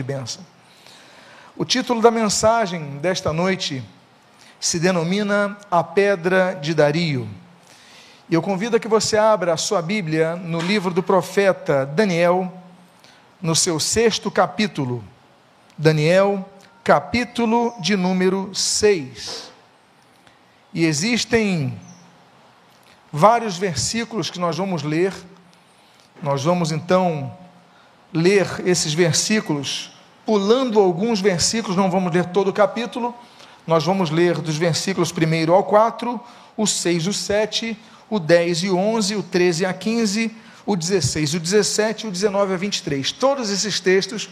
de bênção. O título da mensagem desta noite se denomina A Pedra de Dario. E eu convido a que você abra a sua Bíblia no livro do profeta Daniel, no seu sexto capítulo. Daniel, capítulo de número 6. E existem vários versículos que nós vamos ler. Nós vamos então ler esses versículos, pulando alguns versículos, não vamos ler todo o capítulo, nós vamos ler dos versículos 1 ao 4, o 6, o 7, o 10 e o 11, o 13 a 15, o 16, o 17 e o 19 a 23. Todos esses textos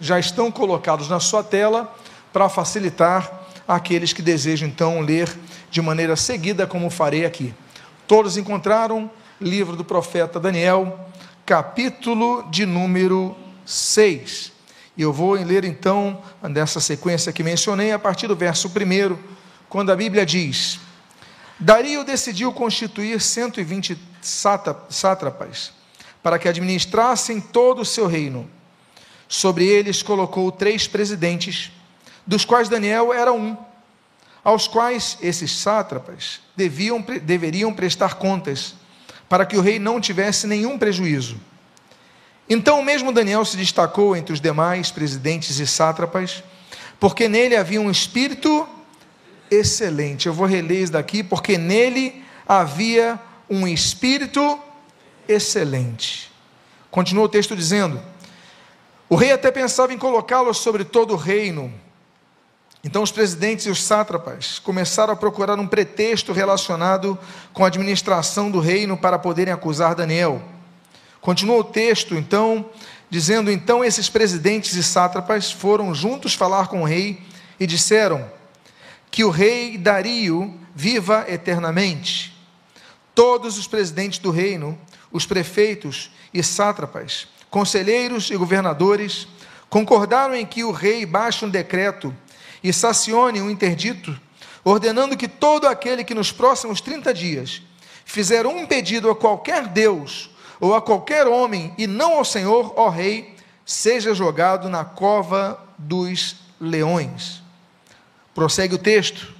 já estão colocados na sua tela para facilitar aqueles que desejam então ler de maneira seguida, como farei aqui. Todos encontraram livro do profeta Daniel, capítulo de número 6. E eu vou ler então, nessa sequência que mencionei, a partir do verso 1, quando a Bíblia diz: Dario decidiu constituir 120 sátrapas para que administrassem todo o seu reino. Sobre eles colocou três presidentes, dos quais Daniel era um, aos quais esses sátrapas deviam, deveriam prestar contas para que o rei não tivesse nenhum prejuízo. Então, o mesmo Daniel se destacou entre os demais presidentes e sátrapas, porque nele havia um espírito excelente. Eu vou reler isso daqui, porque nele havia um espírito excelente. Continua o texto dizendo: O rei até pensava em colocá-lo sobre todo o reino então, os presidentes e os sátrapas começaram a procurar um pretexto relacionado com a administração do reino para poderem acusar Daniel. Continua o texto, então, dizendo: Então esses presidentes e sátrapas foram juntos falar com o rei e disseram: Que o rei Dario viva eternamente. Todos os presidentes do reino, os prefeitos e sátrapas, conselheiros e governadores, concordaram em que o rei baixe um decreto e sacione um interdito, ordenando que todo aquele que nos próximos 30 dias fizer um pedido a qualquer Deus ou a qualquer homem e não ao Senhor, ó Rei, seja jogado na cova dos leões. Prossegue o texto.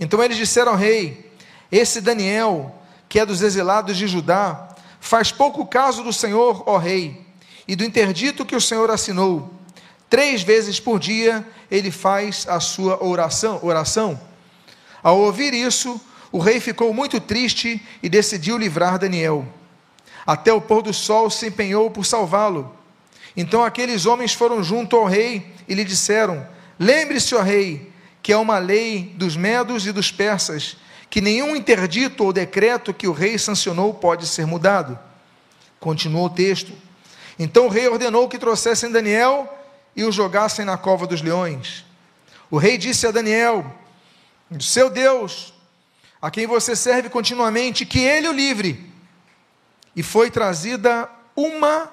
Então eles disseram ao rei: Esse Daniel, que é dos exilados de Judá, faz pouco caso do Senhor, ó rei, e do interdito que o Senhor assinou Três vezes por dia ele faz a sua oração. oração. Ao ouvir isso, o rei ficou muito triste e decidiu livrar Daniel. Até o pôr do sol se empenhou por salvá-lo. Então aqueles homens foram junto ao rei e lhe disseram: Lembre-se, ó rei, que é uma lei dos medos e dos persas, que nenhum interdito ou decreto que o rei sancionou pode ser mudado. Continuou o texto. Então o rei ordenou que trouxessem Daniel e o jogassem na cova dos leões. O rei disse a Daniel: Seu Deus, a quem você serve continuamente, que ele o livre. E foi trazida uma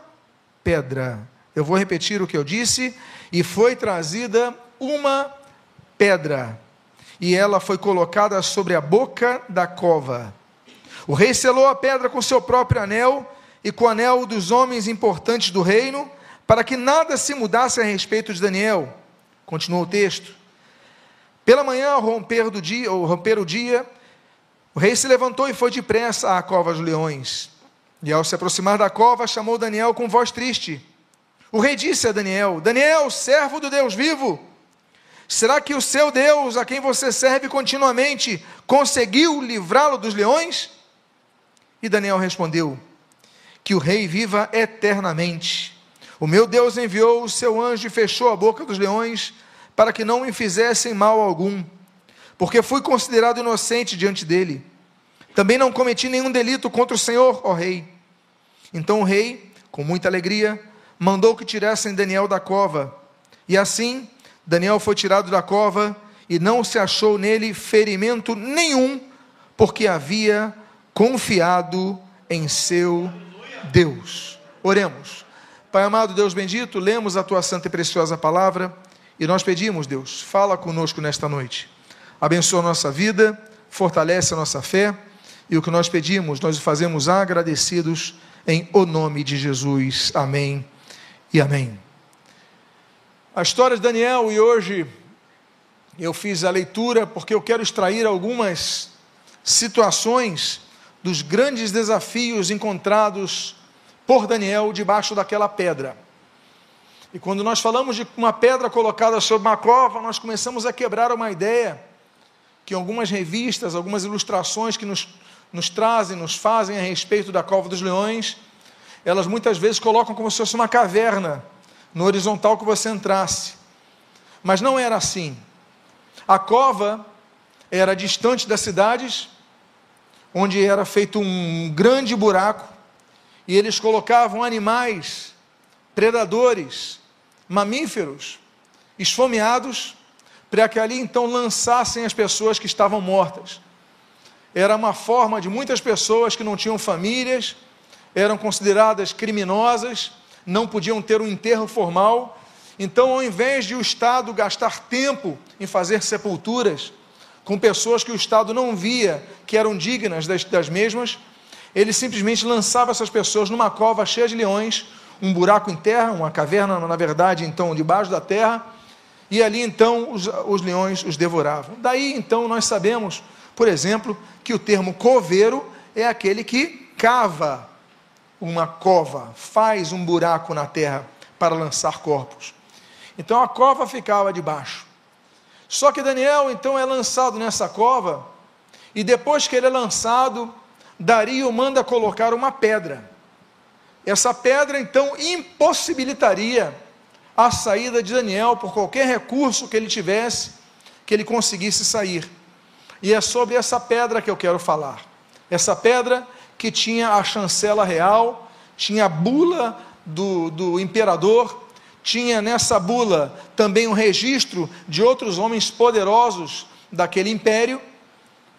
pedra. Eu vou repetir o que eu disse. E foi trazida uma pedra. E ela foi colocada sobre a boca da cova. O rei selou a pedra com seu próprio anel e com o anel dos homens importantes do reino para que nada se mudasse a respeito de Daniel. Continua o texto. Pela manhã, ao romper, do dia, ao romper o dia, o rei se levantou e foi depressa à cova dos leões. E ao se aproximar da cova, chamou Daniel com voz triste. O rei disse a Daniel: Daniel, servo do Deus vivo, será que o seu Deus, a quem você serve continuamente, conseguiu livrá-lo dos leões? E Daniel respondeu: Que o rei viva eternamente. O meu Deus enviou o seu anjo e fechou a boca dos leões para que não me fizessem mal algum, porque fui considerado inocente diante dele. Também não cometi nenhum delito contra o Senhor, ó rei. Então o rei, com muita alegria, mandou que tirassem Daniel da cova. E assim, Daniel foi tirado da cova e não se achou nele ferimento nenhum, porque havia confiado em seu Deus. Oremos. Pai amado, Deus bendito, lemos a tua santa e preciosa palavra e nós pedimos, Deus, fala conosco nesta noite. Abençoa a nossa vida, fortalece a nossa fé e o que nós pedimos, nós o fazemos agradecidos em o nome de Jesus. Amém e amém. a história de Daniel e hoje eu fiz a leitura porque eu quero extrair algumas situações dos grandes desafios encontrados por Daniel debaixo daquela pedra. E quando nós falamos de uma pedra colocada sobre uma cova, nós começamos a quebrar uma ideia que algumas revistas, algumas ilustrações que nos, nos trazem, nos fazem a respeito da cova dos leões, elas muitas vezes colocam como se fosse uma caverna no horizontal que você entrasse. Mas não era assim. A cova era distante das cidades, onde era feito um grande buraco, e eles colocavam animais, predadores, mamíferos, esfomeados, para que ali então lançassem as pessoas que estavam mortas. Era uma forma de muitas pessoas que não tinham famílias, eram consideradas criminosas, não podiam ter um enterro formal. Então, ao invés de o Estado gastar tempo em fazer sepulturas com pessoas que o Estado não via que eram dignas das, das mesmas, ele simplesmente lançava essas pessoas numa cova cheia de leões, um buraco em terra, uma caverna, na verdade, então, debaixo da terra, e ali então os, os leões os devoravam. Daí então nós sabemos, por exemplo, que o termo coveiro é aquele que cava uma cova, faz um buraco na terra para lançar corpos. Então a cova ficava debaixo. Só que Daniel então é lançado nessa cova, e depois que ele é lançado, Dario manda colocar uma pedra. Essa pedra então impossibilitaria a saída de Daniel por qualquer recurso que ele tivesse, que ele conseguisse sair. E é sobre essa pedra que eu quero falar. Essa pedra que tinha a chancela real, tinha a bula do, do imperador, tinha nessa bula também um registro de outros homens poderosos daquele império,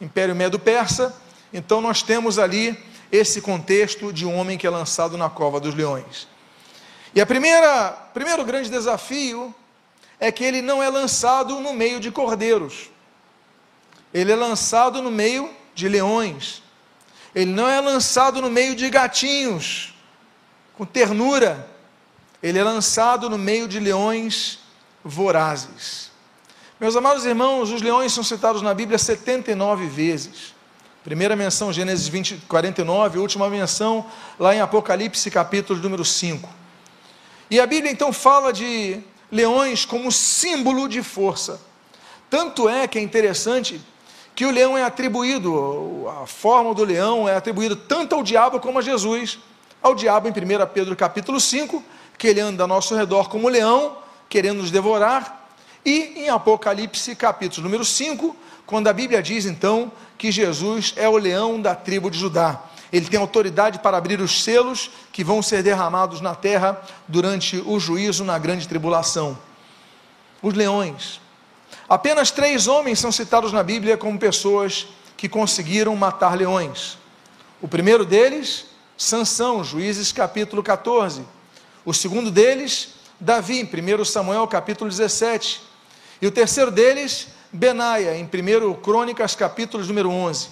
Império Medo-Persa. Então nós temos ali esse contexto de um homem que é lançado na cova dos leões. E a primeira, primeiro grande desafio é que ele não é lançado no meio de cordeiros. Ele é lançado no meio de leões. Ele não é lançado no meio de gatinhos, com ternura. Ele é lançado no meio de leões vorazes. Meus amados irmãos, os leões são citados na Bíblia 79 vezes. Primeira menção, Gênesis 20, 49, última menção lá em Apocalipse, capítulo número 5. E a Bíblia então fala de leões como símbolo de força. Tanto é que é interessante que o leão é atribuído, a forma do leão é atribuída tanto ao diabo como a Jesus. Ao diabo em 1 Pedro capítulo 5, que ele anda ao nosso redor como leão, querendo nos devorar, e em Apocalipse capítulo número 5, quando a Bíblia diz então que Jesus é o leão da tribo de Judá. Ele tem autoridade para abrir os selos que vão ser derramados na terra durante o juízo na grande tribulação. Os leões, Apenas três homens são citados na Bíblia como pessoas que conseguiram matar leões. O primeiro deles, Sansão, Juízes capítulo 14. O segundo deles, Davi, em 1 Samuel capítulo 17. E o terceiro deles, Benaia, em 1 Crônicas capítulo número 11.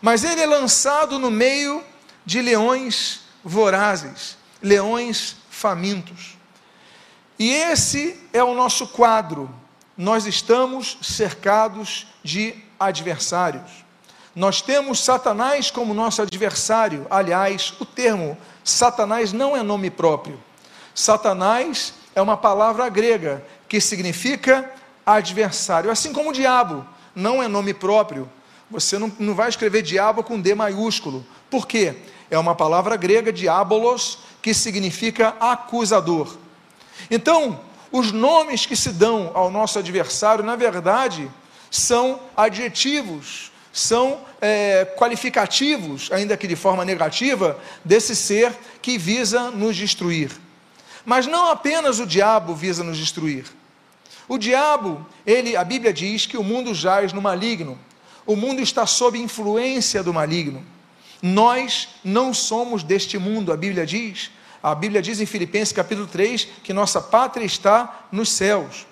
Mas ele é lançado no meio de leões vorazes, leões famintos. E esse é o nosso quadro nós estamos cercados de adversários. Nós temos Satanás como nosso adversário. Aliás, o termo Satanás não é nome próprio. Satanás é uma palavra grega que significa adversário, assim como o diabo não é nome próprio. Você não, não vai escrever diabo com D maiúsculo. Por quê? É uma palavra grega, diabolos, que significa acusador. Então, os nomes que se dão ao nosso adversário, na verdade, são adjetivos, são é, qualificativos, ainda que de forma negativa, desse ser que visa nos destruir. Mas não apenas o diabo visa nos destruir. O diabo, ele, a Bíblia diz que o mundo jaz no maligno. O mundo está sob influência do maligno. Nós não somos deste mundo, a Bíblia diz. A Bíblia diz em Filipenses capítulo 3 que nossa pátria está nos céus.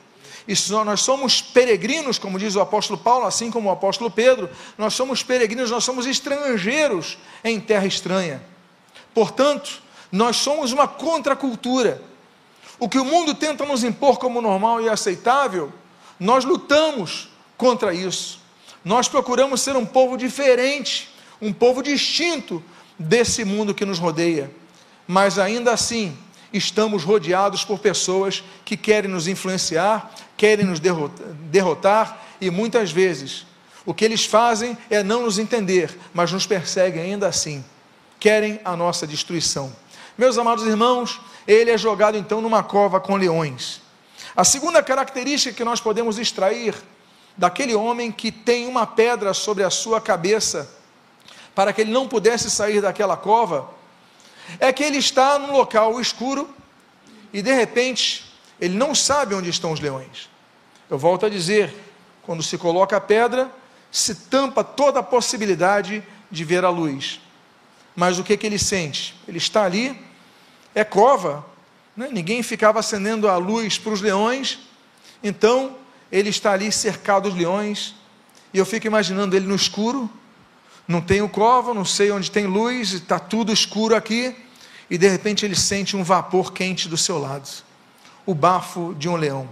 E nós somos peregrinos, como diz o apóstolo Paulo, assim como o apóstolo Pedro, nós somos peregrinos, nós somos estrangeiros em terra estranha. Portanto, nós somos uma contracultura. O que o mundo tenta nos impor como normal e aceitável, nós lutamos contra isso. Nós procuramos ser um povo diferente, um povo distinto desse mundo que nos rodeia. Mas ainda assim, estamos rodeados por pessoas que querem nos influenciar, querem nos derrotar e muitas vezes o que eles fazem é não nos entender, mas nos perseguem ainda assim. Querem a nossa destruição. Meus amados irmãos, ele é jogado então numa cova com leões. A segunda característica que nós podemos extrair daquele homem que tem uma pedra sobre a sua cabeça, para que ele não pudesse sair daquela cova, é que ele está num local escuro e de repente ele não sabe onde estão os leões. Eu volto a dizer, quando se coloca a pedra, se tampa toda a possibilidade de ver a luz. Mas o que, que ele sente? Ele está ali, é cova, né? ninguém ficava acendendo a luz para os leões, então ele está ali cercado dos leões, e eu fico imaginando ele no escuro, não tem o cova, não sei onde tem luz, está tudo escuro aqui, e de repente ele sente um vapor quente do seu lado, o bafo de um leão.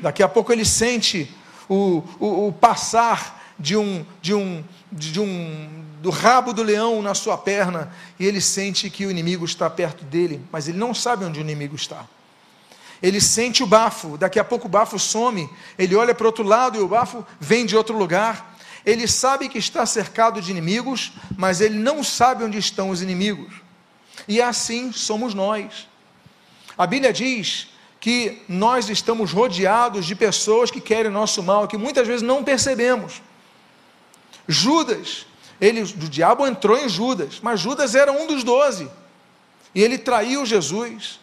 Daqui a pouco ele sente o, o, o passar de um, de um, de um, do rabo do leão na sua perna, e ele sente que o inimigo está perto dele, mas ele não sabe onde o inimigo está. Ele sente o bafo, daqui a pouco o bafo some, ele olha para outro lado e o bafo vem de outro lugar. Ele sabe que está cercado de inimigos, mas ele não sabe onde estão os inimigos. E assim somos nós. A Bíblia diz que nós estamos rodeados de pessoas que querem nosso mal, que muitas vezes não percebemos. Judas, ele, o diabo entrou em Judas, mas Judas era um dos doze, e ele traiu Jesus.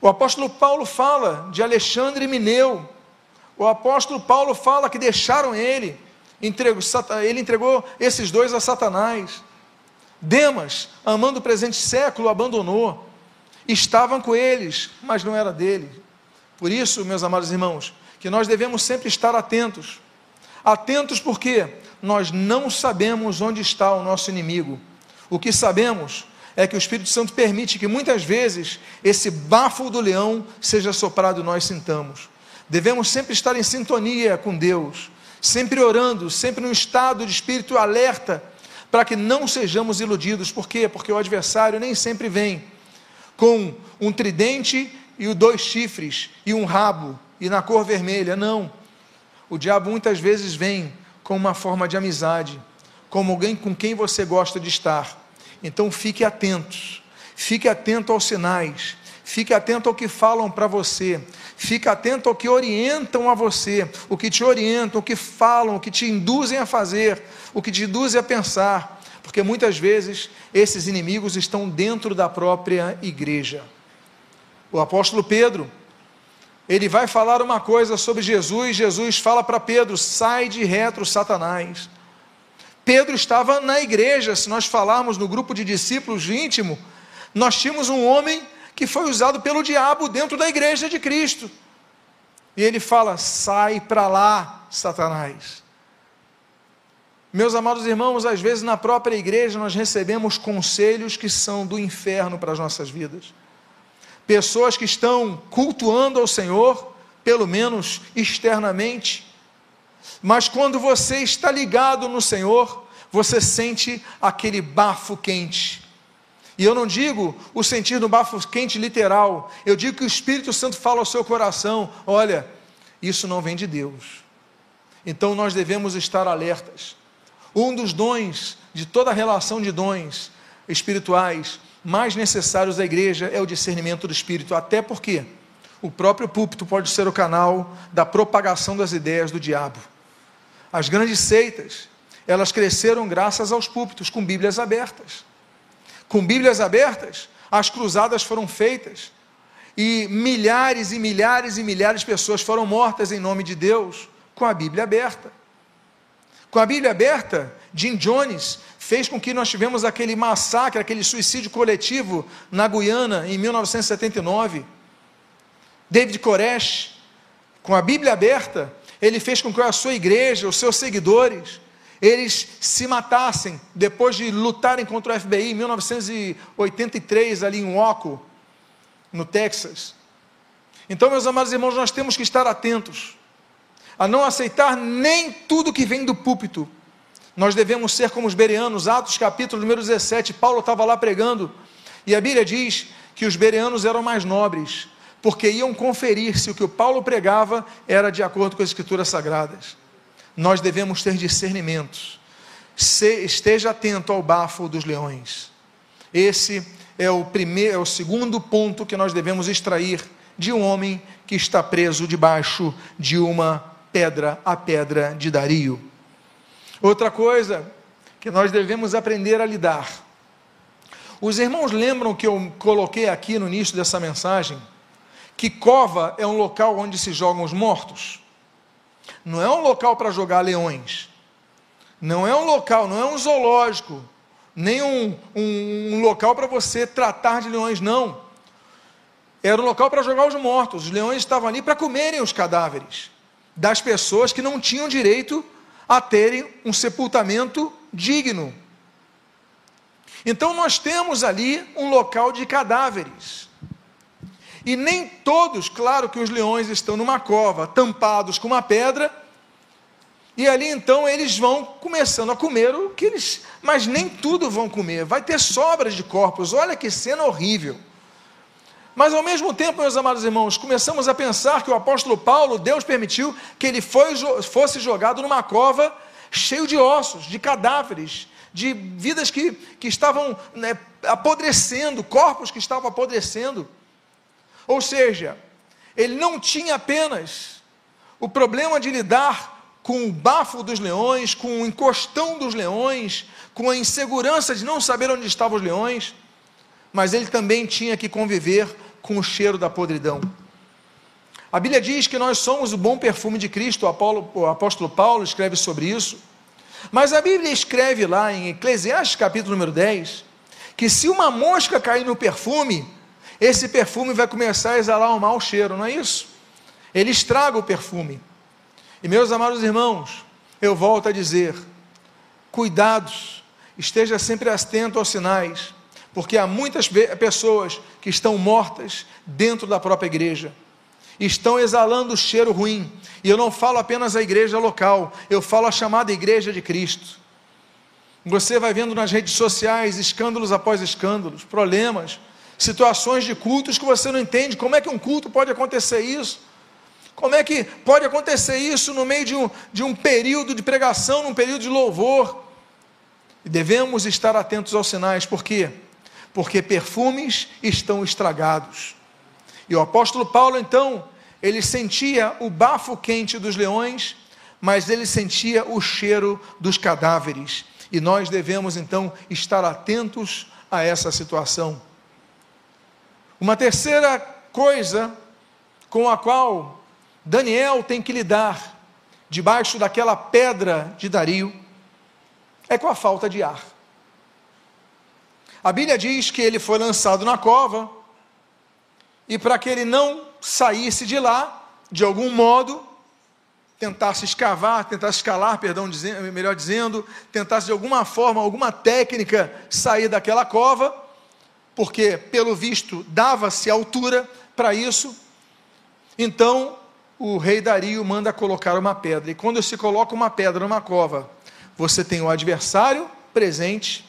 O apóstolo Paulo fala de Alexandre Mineu. O apóstolo Paulo fala que deixaram ele, entregou, ele entregou esses dois a Satanás. Demas, amando o presente século, abandonou estavam com eles, mas não era dele. Por isso, meus amados irmãos, que nós devemos sempre estar atentos. Atentos porque nós não sabemos onde está o nosso inimigo. O que sabemos é que o Espírito Santo permite que muitas vezes esse bafo do leão seja soprado e nós sintamos. Devemos sempre estar em sintonia com Deus, sempre orando, sempre num estado de espírito alerta, para que não sejamos iludidos. Por quê? Porque o adversário nem sempre vem com um tridente e dois chifres e um rabo e na cor vermelha. Não. O diabo muitas vezes vem com uma forma de amizade, como alguém com quem você gosta de estar. Então fique atentos. Fique atento aos sinais. Fique atento ao que falam para você. Fique atento ao que orientam a você, o que te orientam, o que falam, o que te induzem a fazer, o que te induzem a pensar porque muitas vezes esses inimigos estão dentro da própria igreja. O apóstolo Pedro, ele vai falar uma coisa sobre Jesus, Jesus fala para Pedro: sai de retro, Satanás. Pedro estava na igreja, se nós falarmos no grupo de discípulos íntimo, nós tínhamos um homem que foi usado pelo diabo dentro da igreja de Cristo. E ele fala: sai para lá, Satanás. Meus amados irmãos, às vezes na própria igreja nós recebemos conselhos que são do inferno para as nossas vidas. Pessoas que estão cultuando ao Senhor, pelo menos externamente, mas quando você está ligado no Senhor, você sente aquele bafo quente. E eu não digo o sentir do bafo quente literal, eu digo que o Espírito Santo fala ao seu coração: olha, isso não vem de Deus. Então nós devemos estar alertas. Um dos dons, de toda a relação de dons espirituais mais necessários da igreja é o discernimento do espírito, até porque o próprio púlpito pode ser o canal da propagação das ideias do diabo. As grandes seitas, elas cresceram graças aos púlpitos, com Bíblias abertas. Com Bíblias abertas, as cruzadas foram feitas e milhares e milhares e milhares de pessoas foram mortas em nome de Deus com a Bíblia aberta. Com a Bíblia aberta, Jim Jones fez com que nós tivemos aquele massacre, aquele suicídio coletivo na Guiana em 1979. David Koresh, com a Bíblia aberta, ele fez com que a sua igreja, os seus seguidores, eles se matassem depois de lutarem contra o FBI em 1983 ali em Waco, no Texas. Então, meus amados irmãos, nós temos que estar atentos a não aceitar nem tudo que vem do púlpito. Nós devemos ser como os bereanos, Atos capítulo número 17, Paulo estava lá pregando, e a Bíblia diz que os bereanos eram mais nobres, porque iam conferir se o que o Paulo pregava era de acordo com as escrituras sagradas. Nós devemos ter discernimento. Se, esteja atento ao bafo dos leões. Esse é o primeiro, é o segundo ponto que nós devemos extrair de um homem que está preso debaixo de uma pedra, a pedra de Dario. Outra coisa que nós devemos aprender a lidar. Os irmãos lembram que eu coloquei aqui no início dessa mensagem que cova é um local onde se jogam os mortos? Não é um local para jogar leões. Não é um local, não é um zoológico, nem um, um, um local para você tratar de leões, não. Era um local para jogar os mortos. Os leões estavam ali para comerem os cadáveres das pessoas que não tinham direito a terem um sepultamento digno. Então nós temos ali um local de cadáveres. E nem todos, claro que os leões estão numa cova, tampados com uma pedra, e ali então eles vão começando a comer o que eles. Mas nem tudo vão comer, vai ter sobras de corpos. Olha que cena horrível. Mas ao mesmo tempo, meus amados irmãos, começamos a pensar que o apóstolo Paulo, Deus permitiu que ele foi, fosse jogado numa cova cheio de ossos, de cadáveres, de vidas que, que estavam né, apodrecendo, corpos que estavam apodrecendo. Ou seja, ele não tinha apenas o problema de lidar com o bafo dos leões, com o encostão dos leões, com a insegurança de não saber onde estavam os leões, mas ele também tinha que conviver com o cheiro da podridão. A Bíblia diz que nós somos o bom perfume de Cristo, o, Apolo, o apóstolo Paulo escreve sobre isso. Mas a Bíblia escreve lá em Eclesiastes capítulo número 10, que se uma mosca cair no perfume, esse perfume vai começar a exalar um mau cheiro, não é isso? Ele estraga o perfume. E meus amados irmãos, eu volto a dizer: cuidados, esteja sempre atento aos sinais porque há muitas pessoas que estão mortas dentro da própria igreja, estão exalando cheiro ruim, e eu não falo apenas a igreja local, eu falo a chamada igreja de Cristo. Você vai vendo nas redes sociais escândalos após escândalos, problemas, situações de cultos que você não entende. Como é que um culto pode acontecer isso? Como é que pode acontecer isso no meio de um, de um período de pregação, num período de louvor? E devemos estar atentos aos sinais, por quê? Porque perfumes estão estragados. E o apóstolo Paulo, então, ele sentia o bafo quente dos leões, mas ele sentia o cheiro dos cadáveres. E nós devemos, então, estar atentos a essa situação. Uma terceira coisa com a qual Daniel tem que lidar, debaixo daquela pedra de Dario, é com a falta de ar. A Bíblia diz que ele foi lançado na cova, e para que ele não saísse de lá, de algum modo, tentasse escavar, tentasse escalar, perdão, melhor dizendo, tentasse de alguma forma, alguma técnica sair daquela cova, porque pelo visto dava-se altura para isso. Então o rei Dario manda colocar uma pedra. E quando se coloca uma pedra numa cova, você tem o adversário presente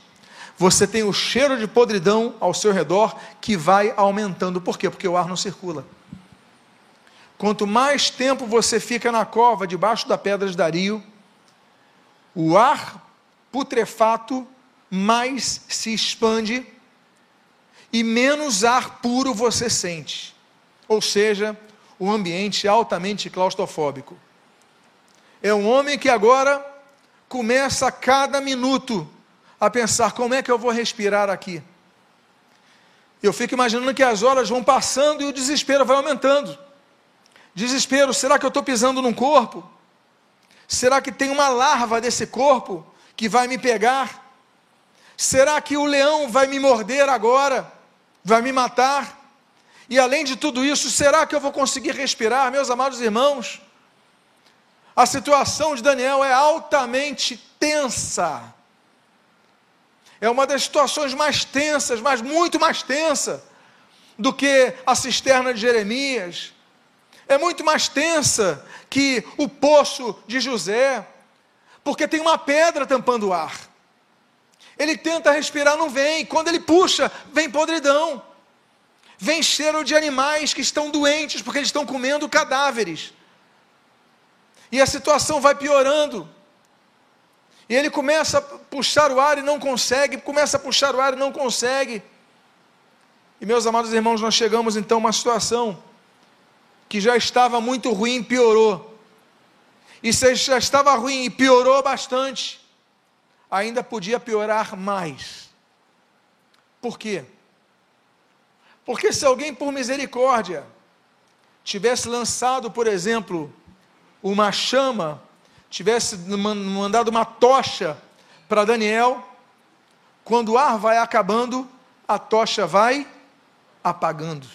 você tem o cheiro de podridão ao seu redor que vai aumentando. Por quê? Porque o ar não circula. Quanto mais tempo você fica na cova, debaixo da pedra de Dario, o ar putrefato mais se expande e menos ar puro você sente. Ou seja, o ambiente altamente claustrofóbico. É um homem que agora começa a cada minuto a pensar como é que eu vou respirar aqui. Eu fico imaginando que as horas vão passando e o desespero vai aumentando. Desespero, será que eu estou pisando num corpo? Será que tem uma larva desse corpo que vai me pegar? Será que o leão vai me morder agora? Vai me matar? E além de tudo isso, será que eu vou conseguir respirar, meus amados irmãos? A situação de Daniel é altamente tensa é uma das situações mais tensas, mas muito mais tensa do que a cisterna de Jeremias, é muito mais tensa que o poço de José, porque tem uma pedra tampando o ar. Ele tenta respirar, não vem. Quando ele puxa, vem podridão. Vem cheiro de animais que estão doentes porque eles estão comendo cadáveres. E a situação vai piorando. E ele começa a puxar o ar e não consegue, começa a puxar o ar e não consegue. E meus amados irmãos, nós chegamos então a uma situação que já estava muito ruim, piorou. E se já estava ruim e piorou bastante, ainda podia piorar mais. Por quê? Porque se alguém, por misericórdia, tivesse lançado, por exemplo, uma chama, tivesse mandado uma tocha para Daniel, quando o ar vai acabando, a tocha vai apagando.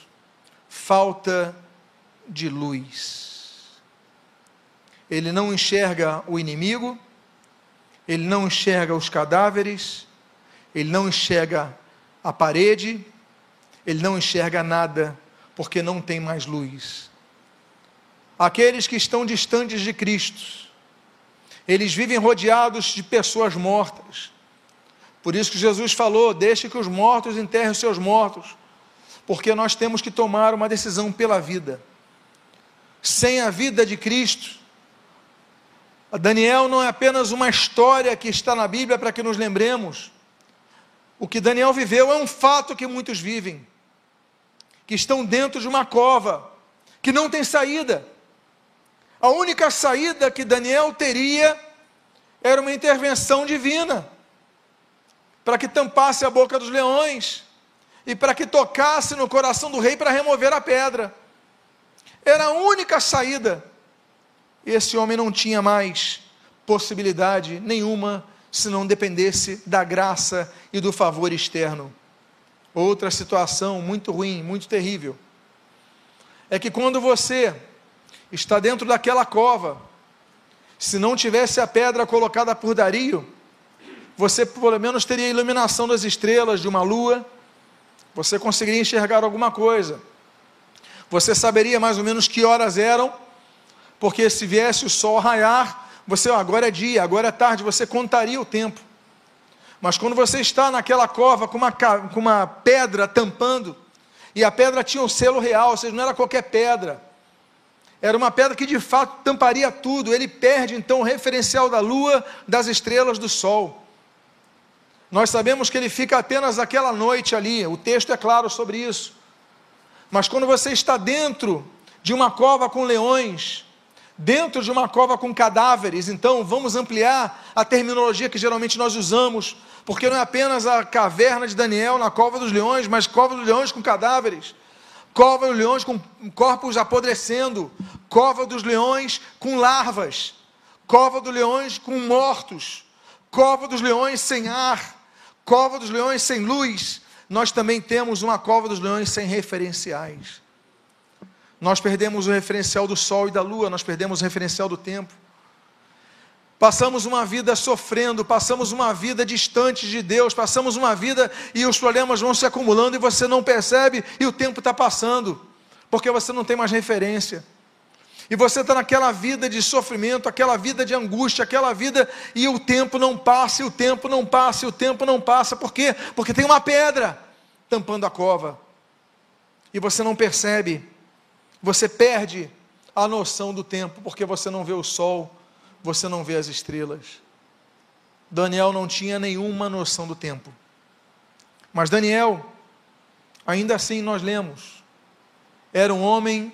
Falta de luz. Ele não enxerga o inimigo, ele não enxerga os cadáveres, ele não enxerga a parede, ele não enxerga nada, porque não tem mais luz. Aqueles que estão distantes de Cristo, eles vivem rodeados de pessoas mortas. Por isso que Jesus falou: deixe que os mortos enterrem os seus mortos, porque nós temos que tomar uma decisão pela vida. Sem a vida de Cristo, Daniel não é apenas uma história que está na Bíblia para que nos lembremos. O que Daniel viveu é um fato que muitos vivem que estão dentro de uma cova, que não tem saída. A única saída que Daniel teria era uma intervenção divina, para que tampasse a boca dos leões e para que tocasse no coração do rei para remover a pedra. Era a única saída. Esse homem não tinha mais possibilidade nenhuma se não dependesse da graça e do favor externo. Outra situação muito ruim, muito terrível, é que quando você está dentro daquela cova, se não tivesse a pedra colocada por Dario, você pelo menos teria a iluminação das estrelas, de uma lua, você conseguiria enxergar alguma coisa. Você saberia mais ou menos que horas eram, porque se viesse o sol raiar, você, agora é dia, agora é tarde, você contaria o tempo. Mas quando você está naquela cova com uma, com uma pedra tampando, e a pedra tinha um selo real, ou seja, não era qualquer pedra, era uma pedra que de fato tamparia tudo, ele perde então o referencial da lua, das estrelas, do sol. Nós sabemos que ele fica apenas aquela noite ali, o texto é claro sobre isso. Mas quando você está dentro de uma cova com leões, dentro de uma cova com cadáveres, então vamos ampliar a terminologia que geralmente nós usamos porque não é apenas a caverna de Daniel na cova dos leões, mas cova dos leões com cadáveres, cova dos leões com corpos apodrecendo, cova dos leões com larvas, cova dos leões com mortos, cova dos leões sem ar, cova dos leões sem luz. Nós também temos uma cova dos leões sem referenciais. Nós perdemos o referencial do sol e da lua, nós perdemos o referencial do tempo. Passamos uma vida sofrendo, passamos uma vida distante de Deus, passamos uma vida e os problemas vão se acumulando e você não percebe e o tempo está passando, porque você não tem mais referência. E você está naquela vida de sofrimento, aquela vida de angústia, aquela vida e o tempo não passa, e o tempo não passa, e o tempo não passa. Por quê? Porque tem uma pedra tampando a cova. E você não percebe, você perde a noção do tempo, porque você não vê o sol você não vê as estrelas. Daniel não tinha nenhuma noção do tempo. Mas Daniel, ainda assim nós lemos, era um homem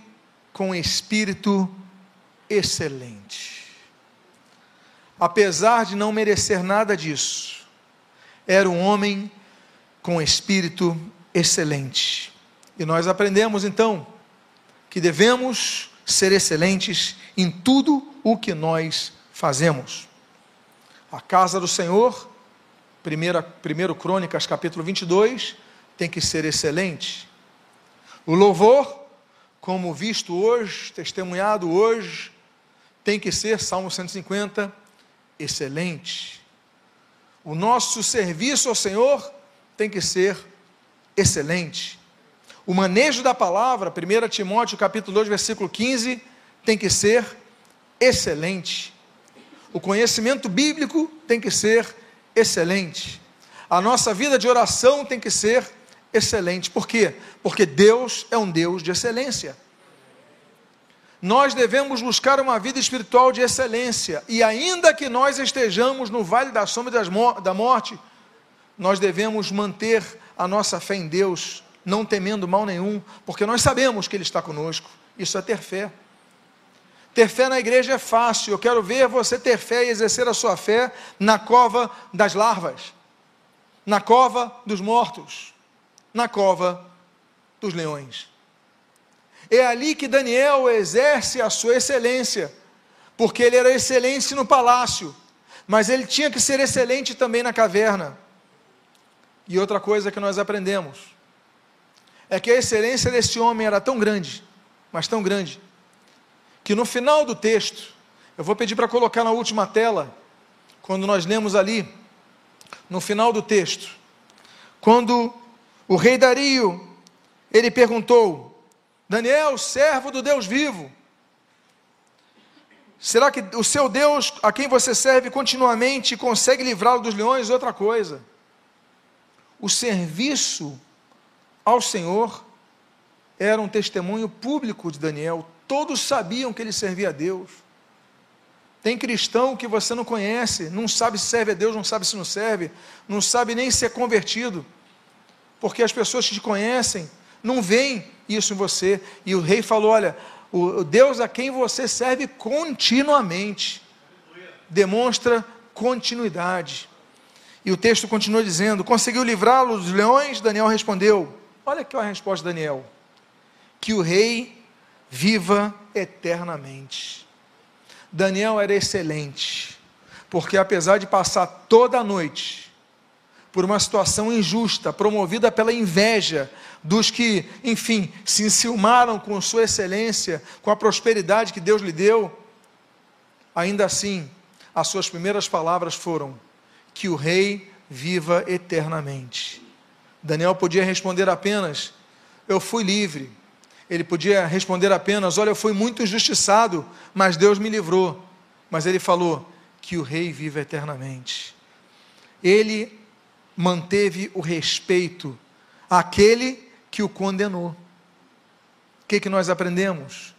com espírito excelente. Apesar de não merecer nada disso, era um homem com espírito excelente. E nós aprendemos então que devemos ser excelentes em tudo o que nós fazemos. A casa do Senhor, primeira, primeiro Crônicas, capítulo 22, tem que ser excelente. O louvor, como visto hoje, testemunhado hoje, tem que ser, Salmo 150, excelente. O nosso serviço ao Senhor tem que ser excelente. O manejo da palavra, 1 Timóteo capítulo 2, versículo 15, tem que ser excelente. O conhecimento bíblico tem que ser excelente. A nossa vida de oração tem que ser excelente. Por quê? Porque Deus é um Deus de excelência. Nós devemos buscar uma vida espiritual de excelência, e ainda que nós estejamos no vale da sombra da morte, nós devemos manter a nossa fé em Deus, não temendo mal nenhum, porque nós sabemos que Ele está conosco. Isso é ter fé. Ter fé na igreja é fácil. Eu quero ver você ter fé e exercer a sua fé na cova das larvas, na cova dos mortos, na cova dos leões. É ali que Daniel exerce a sua excelência, porque ele era excelente no palácio, mas ele tinha que ser excelente também na caverna. E outra coisa que nós aprendemos é que a excelência desse homem era tão grande, mas tão grande, que no final do texto, eu vou pedir para colocar na última tela, quando nós lemos ali, no final do texto, quando o rei Dario, ele perguntou, Daniel, servo do Deus vivo, será que o seu Deus, a quem você serve continuamente, consegue livrá-lo dos leões? Outra coisa, o serviço ao Senhor era um testemunho público de Daniel. Todos sabiam que ele servia a Deus. Tem cristão que você não conhece, não sabe se serve a Deus, não sabe se não serve, não sabe nem se é convertido, porque as pessoas que te conhecem não veem isso em você. E o rei falou: Olha, o Deus a quem você serve continuamente demonstra continuidade. E o texto continua dizendo: Conseguiu livrá-lo dos leões? Daniel respondeu: Olha aqui a resposta de Daniel: Que o rei viva eternamente. Daniel era excelente, porque apesar de passar toda a noite por uma situação injusta, promovida pela inveja dos que, enfim, se enciumaram com sua excelência, com a prosperidade que Deus lhe deu, ainda assim, as suas primeiras palavras foram: que o rei viva eternamente. Daniel podia responder apenas: Eu fui livre. Ele podia responder apenas: Olha, eu fui muito injustiçado, mas Deus me livrou. Mas ele falou: Que o rei viva eternamente. Ele manteve o respeito àquele que o condenou. O que, que nós aprendemos?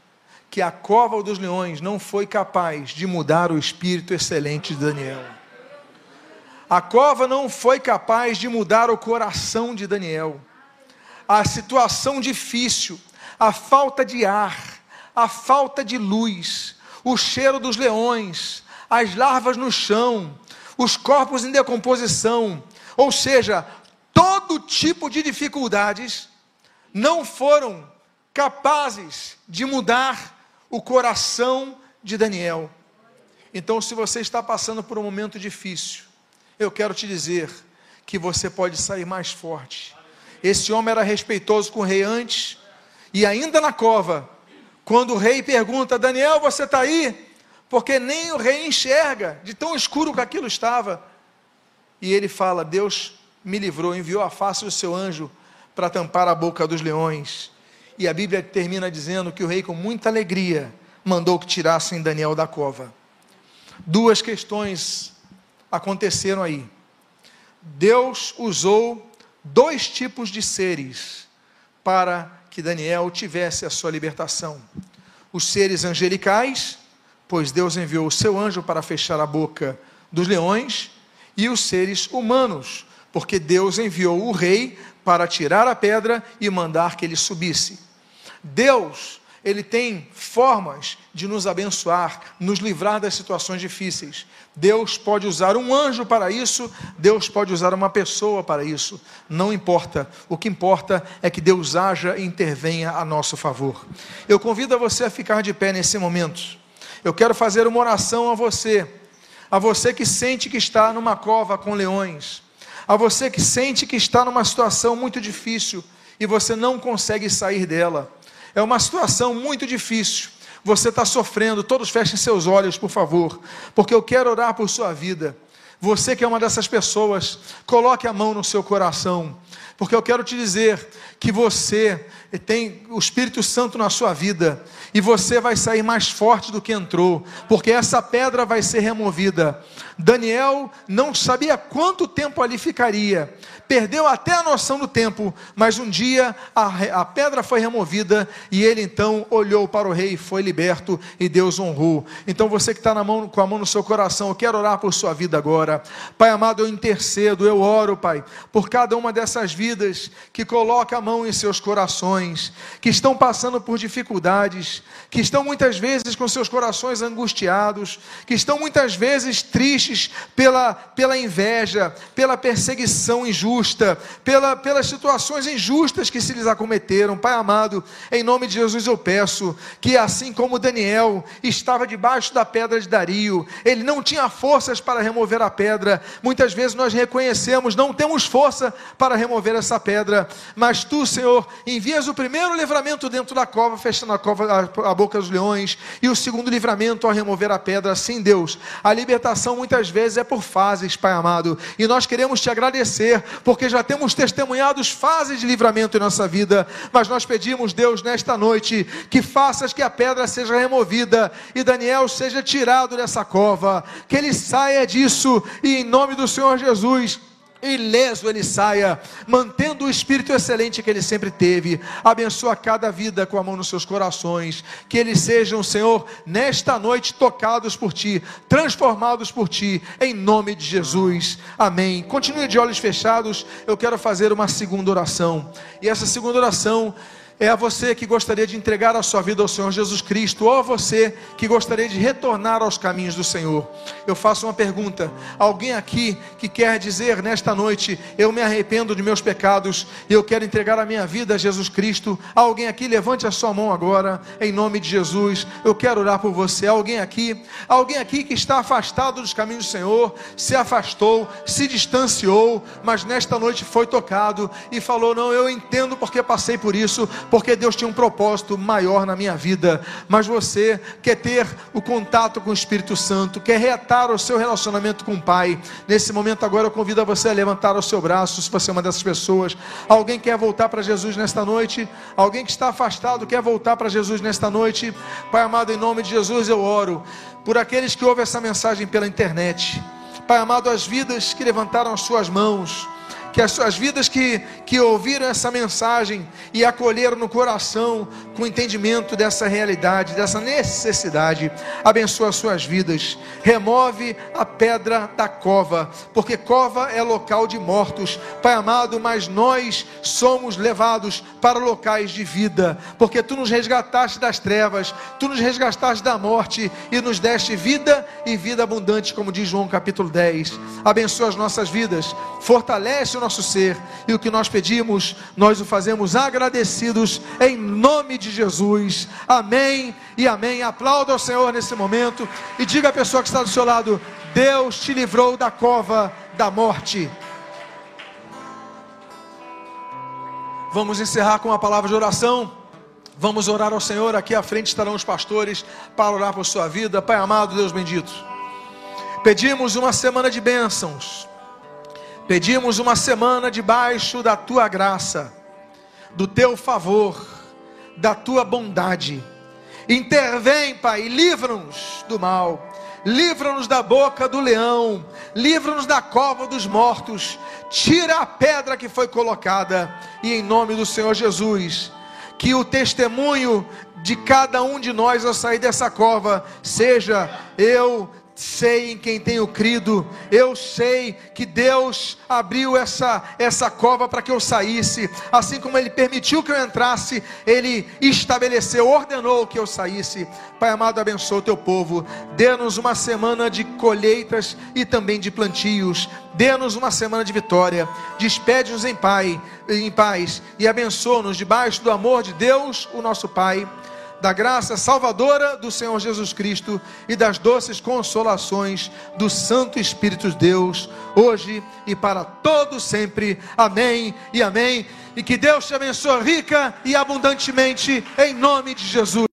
Que a cova dos leões não foi capaz de mudar o espírito excelente de Daniel. A cova não foi capaz de mudar o coração de Daniel. A situação difícil, a falta de ar, a falta de luz, o cheiro dos leões, as larvas no chão, os corpos em decomposição, ou seja, todo tipo de dificuldades não foram capazes de mudar o coração de Daniel. Então, se você está passando por um momento difícil, eu quero te dizer que você pode sair mais forte. Esse homem era respeitoso com o rei antes, e ainda na cova, quando o rei pergunta: Daniel, você está aí? Porque nem o rei enxerga, de tão escuro que aquilo estava. E ele fala: Deus me livrou, enviou a face do seu anjo para tampar a boca dos leões. E a Bíblia termina dizendo que o rei, com muita alegria, mandou que tirassem Daniel da cova. Duas questões aconteceram aí. Deus usou dois tipos de seres para que Daniel tivesse a sua libertação: os seres angelicais, pois Deus enviou o seu anjo para fechar a boca dos leões, e os seres humanos, porque Deus enviou o rei para tirar a pedra e mandar que ele subisse. Deus ele tem formas de nos abençoar, nos livrar das situações difíceis. Deus pode usar um anjo para isso, Deus pode usar uma pessoa para isso. Não importa. O que importa é que Deus haja e intervenha a nosso favor. Eu convido você a ficar de pé nesse momento. Eu quero fazer uma oração a você, a você que sente que está numa cova com leões, a você que sente que está numa situação muito difícil e você não consegue sair dela. É uma situação muito difícil. Você está sofrendo, todos fechem seus olhos, por favor, porque eu quero orar por sua vida. Você que é uma dessas pessoas, coloque a mão no seu coração, porque eu quero te dizer que você tem o Espírito Santo na sua vida e você vai sair mais forte do que entrou, porque essa pedra vai ser removida. Daniel não sabia quanto tempo ali ficaria, perdeu até a noção do tempo, mas um dia a, a pedra foi removida e ele então olhou para o rei e foi liberto e Deus honrou. Então você que está com a mão no seu coração, eu quero orar por sua vida agora. Pai amado, eu intercedo, eu oro, Pai, por cada uma dessas vidas que coloca a mão em seus corações, que estão passando por dificuldades, que estão muitas vezes com seus corações angustiados, que estão muitas vezes tristes pela, pela inveja, pela perseguição injusta, pela, pelas situações injustas que se lhes acometeram. Pai amado, em nome de Jesus eu peço que, assim como Daniel estava debaixo da pedra de Dario, ele não tinha forças para remover a pedra, muitas vezes nós reconhecemos, não temos força para remover essa pedra, mas tu, Senhor, envias o primeiro livramento dentro da cova, fechando a cova, a boca dos leões, e o segundo livramento ao remover a pedra. Sim, Deus, a libertação muitas vezes é por fases, Pai amado, e nós queremos te agradecer, porque já temos testemunhado fases de livramento em nossa vida, mas nós pedimos, Deus, nesta noite, que faças que a pedra seja removida e Daniel seja tirado dessa cova, que ele saia disso, e em nome do Senhor Jesus ileso ele saia, mantendo o espírito excelente que ele sempre teve. Abençoa cada vida com a mão nos seus corações, que eles sejam, Senhor, nesta noite tocados por ti, transformados por ti, em nome de Jesus. Amém. Continue de olhos fechados. Eu quero fazer uma segunda oração. E essa segunda oração é a você que gostaria de entregar a sua vida ao Senhor Jesus Cristo, ou a você que gostaria de retornar aos caminhos do Senhor. Eu faço uma pergunta: alguém aqui que quer dizer nesta noite, eu me arrependo de meus pecados e eu quero entregar a minha vida a Jesus Cristo? Alguém aqui, levante a sua mão agora, em nome de Jesus. Eu quero orar por você. Alguém aqui, alguém aqui que está afastado dos caminhos do Senhor, se afastou, se distanciou, mas nesta noite foi tocado e falou: Não, eu entendo porque passei por isso porque Deus tinha um propósito maior na minha vida. Mas você quer ter o contato com o Espírito Santo, quer reatar o seu relacionamento com o Pai. Nesse momento agora eu convido a você a levantar o seu braço, se você é uma dessas pessoas. Alguém quer voltar para Jesus nesta noite? Alguém que está afastado quer voltar para Jesus nesta noite? Pai amado, em nome de Jesus eu oro por aqueles que ouvem essa mensagem pela internet. Pai amado, as vidas que levantaram as suas mãos que as, as vidas que, que ouviram essa mensagem e acolheram no coração com entendimento dessa realidade, dessa necessidade, abençoa as suas vidas, remove a pedra da cova, porque cova é local de mortos, Pai amado, mas nós somos levados para locais de vida, porque tu nos resgataste das trevas, tu nos resgataste da morte e nos deste vida e vida abundante, como diz João capítulo 10. Abençoa as nossas vidas, fortalece o nosso ser. E o que nós pedimos, nós o fazemos agradecidos em nome de Jesus. Amém e amém. Aplauda ao Senhor nesse momento e diga à pessoa que está do seu lado: Deus te livrou da cova da morte. Vamos encerrar com uma palavra de oração. Vamos orar ao Senhor. Aqui à frente estarão os pastores para orar por sua vida. Pai amado, Deus bendito. Pedimos uma semana de bênçãos Pedimos uma semana debaixo da tua graça, do teu favor, da tua bondade. Intervém, Pai, livra-nos do mal, livra-nos da boca do leão, livra-nos da cova dos mortos, tira a pedra que foi colocada, e em nome do Senhor Jesus, que o testemunho de cada um de nós ao sair dessa cova seja: eu sei em quem tenho crido, eu sei que Deus abriu essa, essa cova para que eu saísse, assim como Ele permitiu que eu entrasse, Ele estabeleceu, ordenou que eu saísse. Pai amado, abençoa o teu povo, dê-nos uma semana de colheitas e também de plantios, dê-nos uma semana de vitória, despede-nos em, pai, em paz e abençoa-nos debaixo do amor de Deus, o nosso Pai da graça salvadora do Senhor Jesus Cristo e das doces consolações do Santo Espírito de Deus, hoje e para todo sempre. Amém e amém. E que Deus te abençoe rica e abundantemente em nome de Jesus.